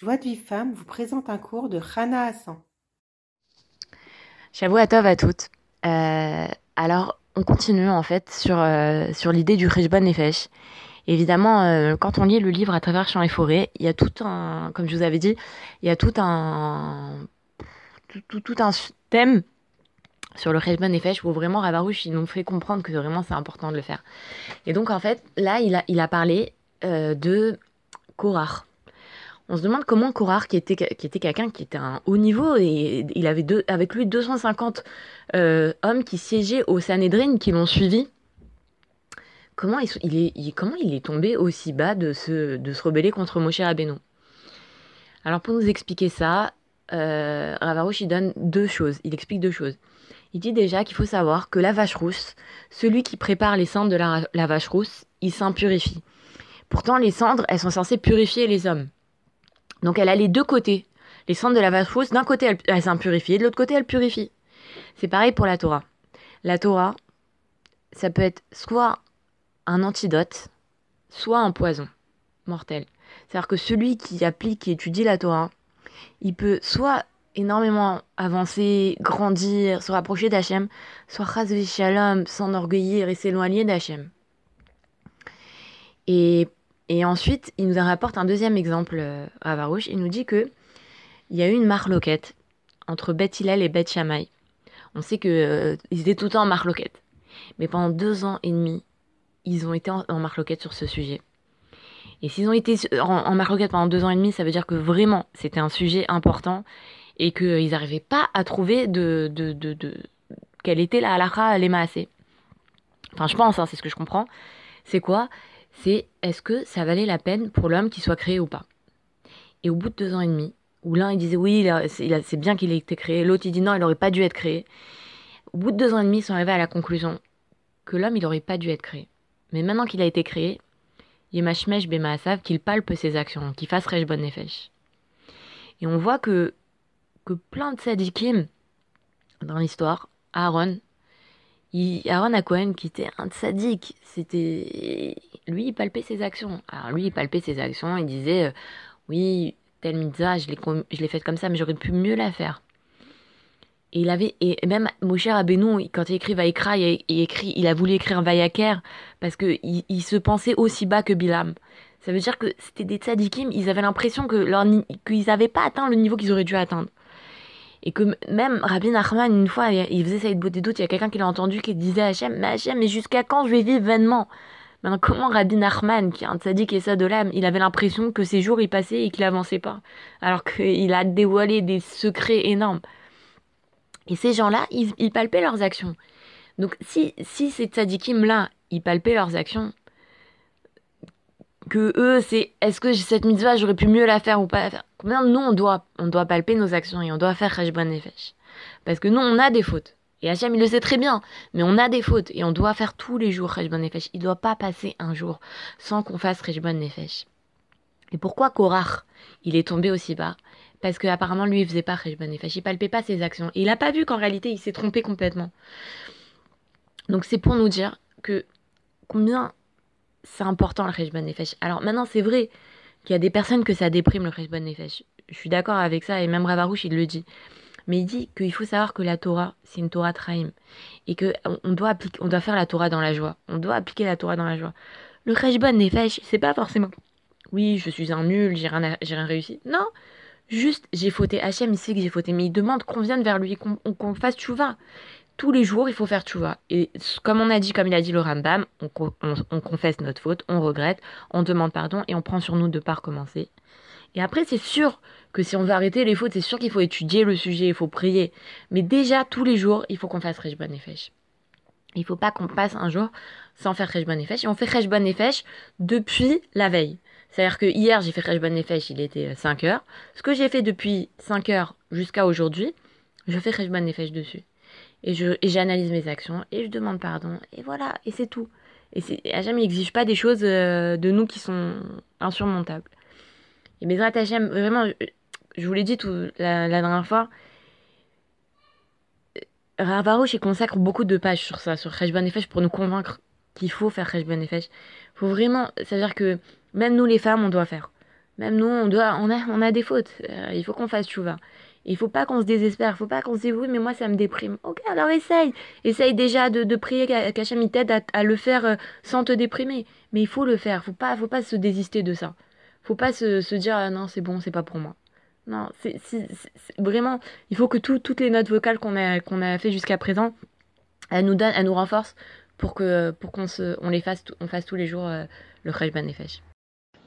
Joie de vie femme vous présente un cours de Rana Hassan. Shavua Tov à toutes. Euh, alors, on continue en fait sur, euh, sur l'idée du Rejban Nefesh. Évidemment, euh, quand on lit le livre à travers champs et forêts, il y a tout un, comme je vous avais dit, il y a tout un, tout, tout, un thème sur le Rejban Nefesh où vraiment Ravarouche, nous fait comprendre que vraiment c'est important de le faire. Et donc en fait, là, il a, il a parlé de Korach. On se demande comment Korar, qui était, quelqu'un qui était à un haut niveau, et il avait avec lui 250 euh, hommes qui siégeaient au Sanhedrin, qui l'ont suivi, comment il, est, tombé aussi bas de se, de se rebeller contre Moshe Rabbeinu? Alors pour nous expliquer ça, euh, Ravarouche, il donne deux choses, il explique deux choses. Il dit déjà qu'il faut savoir que la vache rousse, celui qui prépare les cendres de la, la vache rousse, il s'impurifie. Pourtant, les cendres, elles sont censées purifier les hommes. Donc elle a les deux côtés. Les cendres de la vache rousse, d'un côté, elle, elle s'impurifie, et de l'autre côté, elle purifie. C'est pareil pour la Torah. La Torah, ça peut être soit un antidote, soit un poison mortel. C'est-à-dire que celui qui applique et étudie la Torah, il peut soit énormément avancer, grandir, se rapprocher d'Hachem, soit Chazvi Shalom, s'enorgueillir et s'éloigner d'Hachem. Et ensuite, il nous rapporte un deuxième exemple, euh, Ravarouche. Il nous dit que il y a eu une marloquette entre Beth Hillel et Beth Shammai. On sait que euh, étaient tout le temps en marloquette. Mais pendant deux ans et demi, ils ont été en, en marloquette sur ce sujet. Et s'ils ont été en, en marloquette pendant deux ans et demi, ça veut dire que vraiment, c'était un sujet important et qu'ils n'arrivaient pas à trouver de, de, de, de quelle était la halakha les maasé. Enfin, je pense, hein, c'est ce que je comprends. C'est quoi? C'est est-ce que ça valait la peine pour l'homme qu'il soit créé ou pas. Et au bout de deux ans et demi, où l'un il disait oui, c'est bien qu'il ait été créé, l'autre il dit non, il n'aurait pas dû être créé. Au bout de deux ans et demi, ils sont arrivés à la conclusion que l'homme il n'aurait pas dû être créé. Mais maintenant qu'il a été créé, Yemashmesh Bemaasav, qu'il palpe ses actions, qu'il fasse Rej Bon Nefesh. Et on voit que, que plein de sadikim dans l'histoire, Aaron, Aaron Cohen, qui était un sadique, c'était lui, il palpait ses actions. Alors lui, il palpait ses actions, il disait euh, oui, telle mitzvah, je l'ai faite comme ça, mais j'aurais pu mieux la faire. Et il avait et même Moshe Rabbeinu, quand il écrit Vaikra, il, écrit, il a voulu écrire Vayaker parce que il, il, se pensait aussi bas que Bilam. Ça veut dire que c'était des tzadikim, ils avaient l'impression que leur qu'ils n'avaient pas atteint le niveau qu'ils auraient dû atteindre. Et que même Rabbi Nachman, une fois, il faisait ça de des doutes, il y a quelqu'un qui l'a entendu qui disait à Hachem, mais Hachem, mais jusqu'à quand je vais vivre vainement? Maintenant, comment Rabbi Nachman, qui est un tzaddik et ça de l'âme, il avait l'impression que ses jours y passaient et qu'il avançait pas, alors qu'il a dévoilé des secrets énormes. Et ces gens-là, ils, ils, palpaient leurs actions. Donc, si, si ces tzaddikim-là, ils palpaient leurs actions, que eux, c'est est-ce que cette mitzvah, j'aurais pu mieux la faire ou pas la faire? Combien nous, on doit, on doit palper nos actions et on doit faire Rejban Nefesh? Parce que nous, on a des fautes. Et Hachem, il le sait très bien, mais on a des fautes et on doit faire tous les jours Rejban Nefesh. Il ne doit pas passer un jour sans qu'on fasse Rejban Nefesh. Et pourquoi Korach, il est tombé aussi bas? Parce qu'apparemment, lui, il faisait pas Rejban Nefesh. Il palpait pas ses actions. Et il n'a pas vu qu'en réalité, il s'est trompé complètement. Donc, c'est pour nous dire que combien c'est important le Rejban Nefesh. Alors maintenant, c'est vrai qu'il y a des personnes que ça déprime le Rejban Nefesh. Je suis d'accord avec ça et même Ravarouche, il le dit. Mais il dit qu'il faut savoir que la Torah, c'est une Torah Traim. Et qu'on doit, appliquer, on doit faire la Torah dans la joie. On doit appliquer la Torah dans la joie. Le Rejban Nefesh, c'est pas forcément. Oui, je suis un nul, j'ai rien, rien réussi. Non, juste j'ai fauté. Hachem, il sait que j'ai fauté. Mais il demande qu'on vienne vers lui, qu'on qu fasse tchouva tous les jours, il faut faire tchouva. Et comme on a dit, comme il a dit le Rambam, on, on, on, confesse notre faute, on regrette, on demande pardon et on prend sur nous de ne pas recommencer. Et après, c'est sûr que si on veut arrêter les fautes, c'est sûr qu'il faut étudier le sujet, il faut prier. Mais déjà, tous les jours, il faut qu'on fasse Rejban Nefesh. Il ne faut pas qu'on passe un jour sans faire Rejban Nefesh. Et on fait Rejban Nefesh depuis la veille. C'est-à-dire que hier, j'ai fait Rejban Nefesh, il était 5 heures. Ce que j'ai fait depuis 5 heures jusqu'à aujourd'hui, je fais Rejban Nefesh dessus et j'analyse mes actions et je demande pardon et voilà et c'est tout et Hachem n'exige pas des choses euh, de nous qui sont insurmontables et mes Hachem vraiment je vous l'ai dit tout, la, dernière fois Ravarouche il consacre beaucoup de pages sur ça sur Cheshbon Nefesh pour nous convaincre qu'il faut faire Cheshbon Nefesh faut vraiment c'est à dire que même nous les femmes on doit faire Même nous, on, doit, on, a, on a des fautes. Euh, il faut qu'on fasse chouva. Il faut pas qu'on se désespère. Il faut pas qu'on se dise oui, mais moi ça me déprime. Ok, alors essaye. Essaye déjà de, prier qu'Hachem t'aide à, le faire euh, sans te déprimer. Mais il faut le faire. Faut pas, faut pas se désister de ça. Faut pas se, se dire ah, non, c'est bon, c'est pas pour moi. Non, c'est vraiment. Il faut que toutes les notes vocales qu'on a, qu'on a fait jusqu'à présent, elles nous donnent, elles nous renforcent pour que pour qu'on se, on les fasse, on fasse tous les jours euh, le Khaj Banefesh.